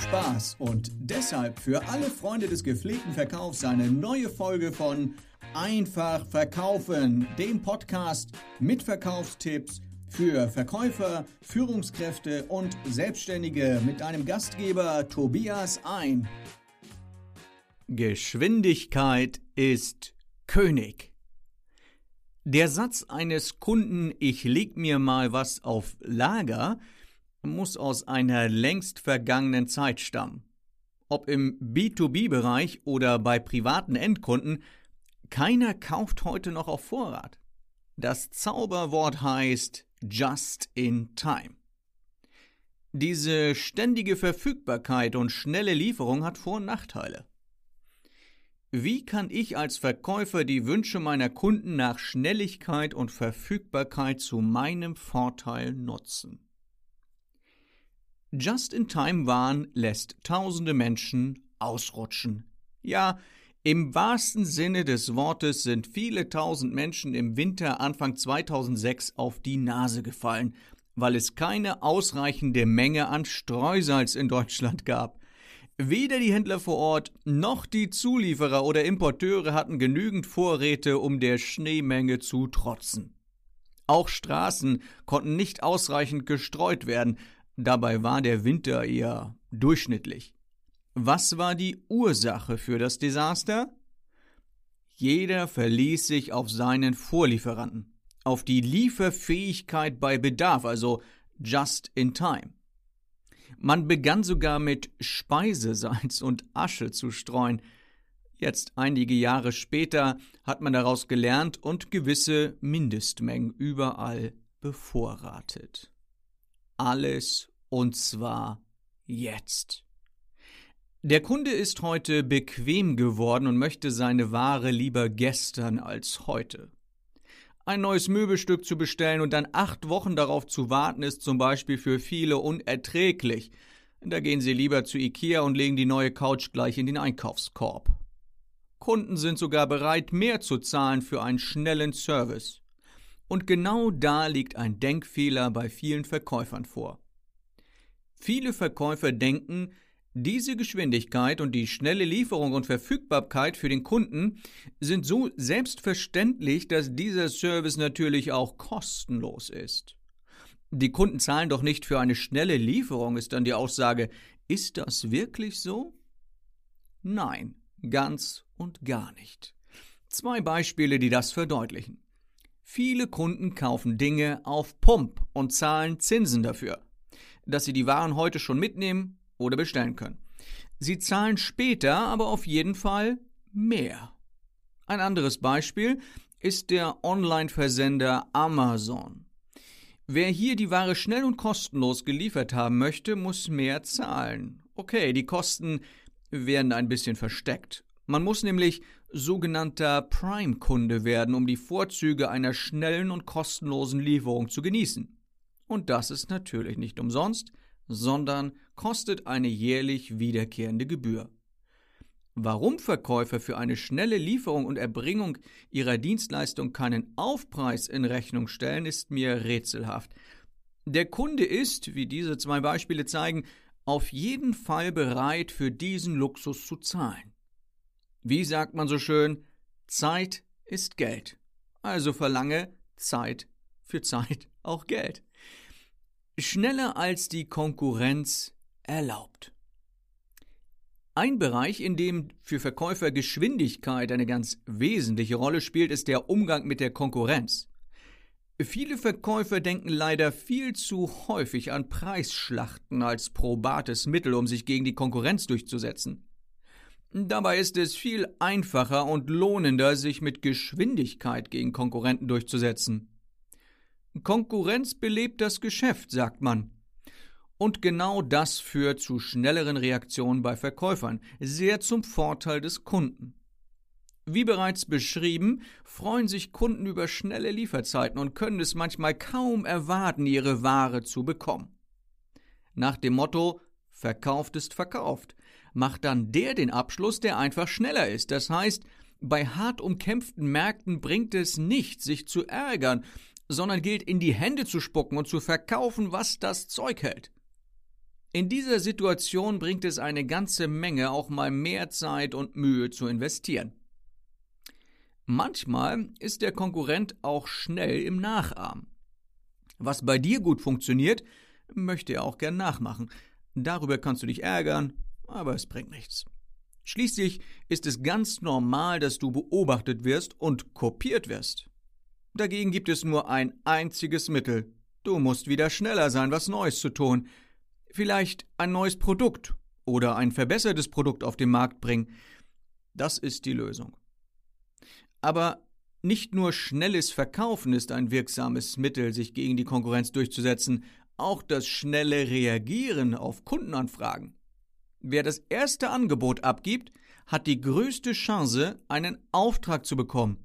Spaß und deshalb für alle Freunde des gepflegten Verkaufs eine neue Folge von Einfach verkaufen, dem Podcast mit Verkaufstipps für Verkäufer, Führungskräfte und Selbstständige mit einem Gastgeber Tobias ein. Geschwindigkeit ist König. Der Satz eines Kunden, ich leg mir mal was auf Lager, muss aus einer längst vergangenen Zeit stammen. Ob im B2B-Bereich oder bei privaten Endkunden, keiner kauft heute noch auf Vorrat. Das Zauberwort heißt Just in Time. Diese ständige Verfügbarkeit und schnelle Lieferung hat Vor- und Nachteile. Wie kann ich als Verkäufer die Wünsche meiner Kunden nach Schnelligkeit und Verfügbarkeit zu meinem Vorteil nutzen? Just-in-Time-Wahn lässt tausende Menschen ausrutschen. Ja, im wahrsten Sinne des Wortes sind viele tausend Menschen im Winter Anfang 2006 auf die Nase gefallen, weil es keine ausreichende Menge an Streusalz in Deutschland gab. Weder die Händler vor Ort noch die Zulieferer oder Importeure hatten genügend Vorräte, um der Schneemenge zu trotzen. Auch Straßen konnten nicht ausreichend gestreut werden, dabei war der Winter eher durchschnittlich. Was war die Ursache für das Desaster? Jeder verließ sich auf seinen Vorlieferanten, auf die Lieferfähigkeit bei Bedarf, also just in time. Man begann sogar mit Speisesalz und Asche zu streuen. Jetzt, einige Jahre später, hat man daraus gelernt und gewisse Mindestmengen überall bevorratet. Alles und zwar jetzt. Der Kunde ist heute bequem geworden und möchte seine Ware lieber gestern als heute. Ein neues Möbelstück zu bestellen und dann acht Wochen darauf zu warten, ist zum Beispiel für viele unerträglich. Da gehen sie lieber zu Ikea und legen die neue Couch gleich in den Einkaufskorb. Kunden sind sogar bereit, mehr zu zahlen für einen schnellen Service. Und genau da liegt ein Denkfehler bei vielen Verkäufern vor. Viele Verkäufer denken, diese Geschwindigkeit und die schnelle Lieferung und Verfügbarkeit für den Kunden sind so selbstverständlich, dass dieser Service natürlich auch kostenlos ist. Die Kunden zahlen doch nicht für eine schnelle Lieferung, ist dann die Aussage. Ist das wirklich so? Nein, ganz und gar nicht. Zwei Beispiele, die das verdeutlichen. Viele Kunden kaufen Dinge auf Pump und zahlen Zinsen dafür. Dass sie die Waren heute schon mitnehmen, oder bestellen können. Sie zahlen später aber auf jeden Fall mehr. Ein anderes Beispiel ist der Online-Versender Amazon. Wer hier die Ware schnell und kostenlos geliefert haben möchte, muss mehr zahlen. Okay, die Kosten werden ein bisschen versteckt. Man muss nämlich sogenannter Prime-Kunde werden, um die Vorzüge einer schnellen und kostenlosen Lieferung zu genießen. Und das ist natürlich nicht umsonst, sondern kostet eine jährlich wiederkehrende Gebühr. Warum Verkäufer für eine schnelle Lieferung und Erbringung ihrer Dienstleistung keinen Aufpreis in Rechnung stellen, ist mir rätselhaft. Der Kunde ist, wie diese zwei Beispiele zeigen, auf jeden Fall bereit, für diesen Luxus zu zahlen. Wie sagt man so schön, Zeit ist Geld. Also verlange Zeit für Zeit auch Geld schneller als die Konkurrenz erlaubt. Ein Bereich, in dem für Verkäufer Geschwindigkeit eine ganz wesentliche Rolle spielt, ist der Umgang mit der Konkurrenz. Viele Verkäufer denken leider viel zu häufig an Preisschlachten als probates Mittel, um sich gegen die Konkurrenz durchzusetzen. Dabei ist es viel einfacher und lohnender, sich mit Geschwindigkeit gegen Konkurrenten durchzusetzen. Konkurrenz belebt das Geschäft, sagt man. Und genau das führt zu schnelleren Reaktionen bei Verkäufern, sehr zum Vorteil des Kunden. Wie bereits beschrieben, freuen sich Kunden über schnelle Lieferzeiten und können es manchmal kaum erwarten, ihre Ware zu bekommen. Nach dem Motto Verkauft ist verkauft, macht dann der den Abschluss, der einfach schneller ist. Das heißt, bei hart umkämpften Märkten bringt es nicht, sich zu ärgern sondern gilt in die Hände zu spucken und zu verkaufen, was das Zeug hält. In dieser Situation bringt es eine ganze Menge, auch mal mehr Zeit und Mühe zu investieren. Manchmal ist der Konkurrent auch schnell im Nachahmen. Was bei dir gut funktioniert, möchte er auch gern nachmachen. Darüber kannst du dich ärgern, aber es bringt nichts. Schließlich ist es ganz normal, dass du beobachtet wirst und kopiert wirst. Dagegen gibt es nur ein einziges Mittel. Du musst wieder schneller sein, was Neues zu tun vielleicht ein neues Produkt oder ein verbessertes Produkt auf den Markt bringen. Das ist die Lösung. Aber nicht nur schnelles Verkaufen ist ein wirksames Mittel, sich gegen die Konkurrenz durchzusetzen, auch das schnelle Reagieren auf Kundenanfragen. Wer das erste Angebot abgibt, hat die größte Chance, einen Auftrag zu bekommen.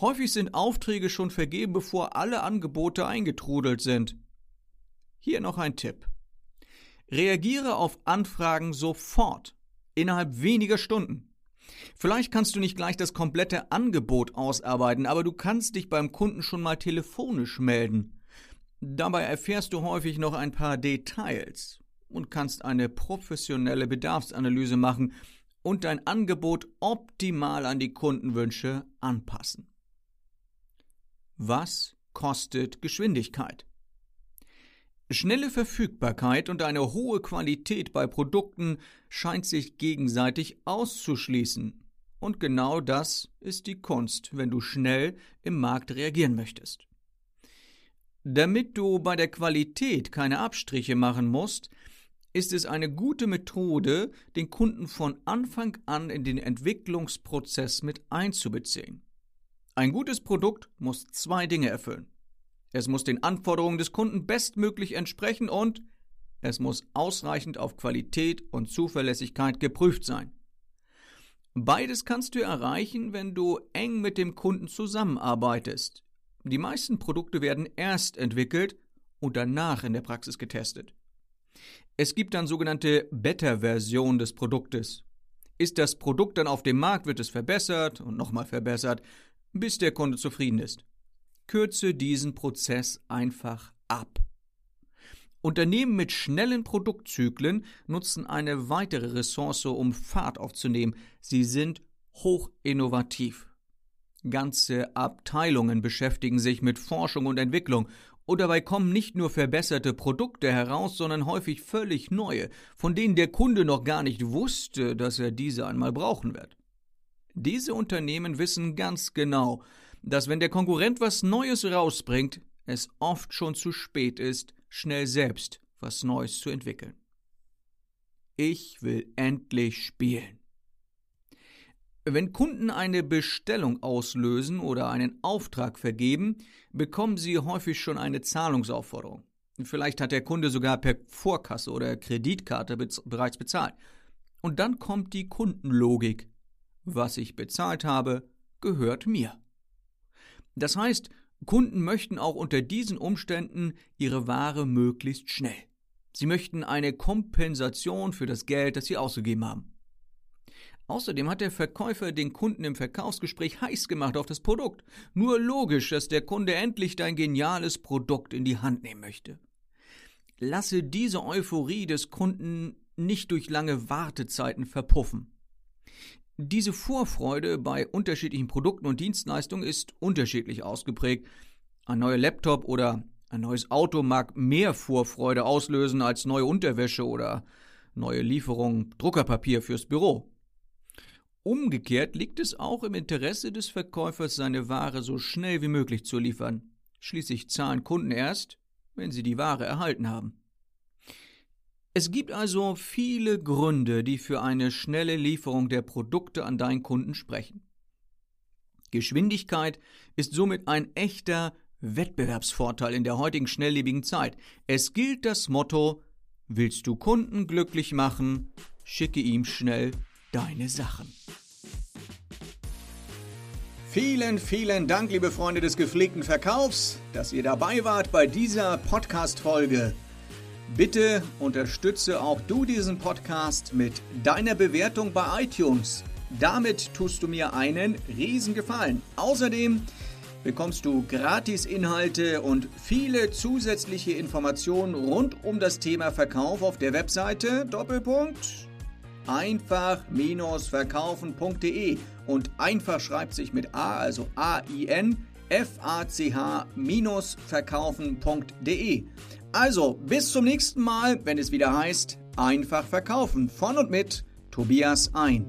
Häufig sind Aufträge schon vergeben, bevor alle Angebote eingetrudelt sind. Hier noch ein Tipp. Reagiere auf Anfragen sofort, innerhalb weniger Stunden. Vielleicht kannst du nicht gleich das komplette Angebot ausarbeiten, aber du kannst dich beim Kunden schon mal telefonisch melden. Dabei erfährst du häufig noch ein paar Details und kannst eine professionelle Bedarfsanalyse machen und dein Angebot optimal an die Kundenwünsche anpassen. Was kostet Geschwindigkeit? Schnelle Verfügbarkeit und eine hohe Qualität bei Produkten scheint sich gegenseitig auszuschließen. Und genau das ist die Kunst, wenn du schnell im Markt reagieren möchtest. Damit du bei der Qualität keine Abstriche machen musst, ist es eine gute Methode, den Kunden von Anfang an in den Entwicklungsprozess mit einzubeziehen. Ein gutes Produkt muss zwei Dinge erfüllen. Es muss den Anforderungen des Kunden bestmöglich entsprechen und es muss ausreichend auf Qualität und Zuverlässigkeit geprüft sein. Beides kannst du erreichen, wenn du eng mit dem Kunden zusammenarbeitest. Die meisten Produkte werden erst entwickelt und danach in der Praxis getestet. Es gibt dann sogenannte Beta-Version des Produktes. Ist das Produkt dann auf dem Markt, wird es verbessert und nochmal verbessert, bis der Kunde zufrieden ist. Kürze diesen Prozess einfach ab. Unternehmen mit schnellen Produktzyklen nutzen eine weitere Ressource, um Fahrt aufzunehmen. Sie sind hochinnovativ. Ganze Abteilungen beschäftigen sich mit Forschung und Entwicklung und dabei kommen nicht nur verbesserte Produkte heraus, sondern häufig völlig neue, von denen der Kunde noch gar nicht wusste, dass er diese einmal brauchen wird. Diese Unternehmen wissen ganz genau, dass wenn der Konkurrent was Neues rausbringt, es oft schon zu spät ist, schnell selbst was Neues zu entwickeln. Ich will endlich spielen. Wenn Kunden eine Bestellung auslösen oder einen Auftrag vergeben, bekommen sie häufig schon eine Zahlungsaufforderung. Vielleicht hat der Kunde sogar per Vorkasse oder Kreditkarte bereits bezahlt. Und dann kommt die Kundenlogik. Was ich bezahlt habe, gehört mir. Das heißt, Kunden möchten auch unter diesen Umständen ihre Ware möglichst schnell. Sie möchten eine Kompensation für das Geld, das sie ausgegeben haben. Außerdem hat der Verkäufer den Kunden im Verkaufsgespräch heiß gemacht auf das Produkt. Nur logisch, dass der Kunde endlich dein geniales Produkt in die Hand nehmen möchte. Lasse diese Euphorie des Kunden nicht durch lange Wartezeiten verpuffen. Diese Vorfreude bei unterschiedlichen Produkten und Dienstleistungen ist unterschiedlich ausgeprägt. Ein neuer Laptop oder ein neues Auto mag mehr Vorfreude auslösen als neue Unterwäsche oder neue Lieferung Druckerpapier fürs Büro. Umgekehrt liegt es auch im Interesse des Verkäufers, seine Ware so schnell wie möglich zu liefern. Schließlich zahlen Kunden erst, wenn sie die Ware erhalten haben. Es gibt also viele Gründe, die für eine schnelle Lieferung der Produkte an deinen Kunden sprechen. Geschwindigkeit ist somit ein echter Wettbewerbsvorteil in der heutigen schnelllebigen Zeit. Es gilt das Motto, willst du Kunden glücklich machen, schicke ihm schnell deine Sachen. Vielen, vielen Dank, liebe Freunde des gepflegten Verkaufs, dass ihr dabei wart bei dieser Podcast-Folge. Bitte unterstütze auch du diesen Podcast mit deiner Bewertung bei iTunes. Damit tust du mir einen riesen Gefallen. Außerdem bekommst du Gratis-Inhalte und viele zusätzliche Informationen rund um das Thema Verkauf auf der Webseite Doppelpunkt einfach-verkaufen.de und einfach schreibt sich mit A, also A-I-N, F-A-C-H-verkaufen.de. Also, bis zum nächsten Mal, wenn es wieder heißt, einfach verkaufen. Von und mit Tobias ein.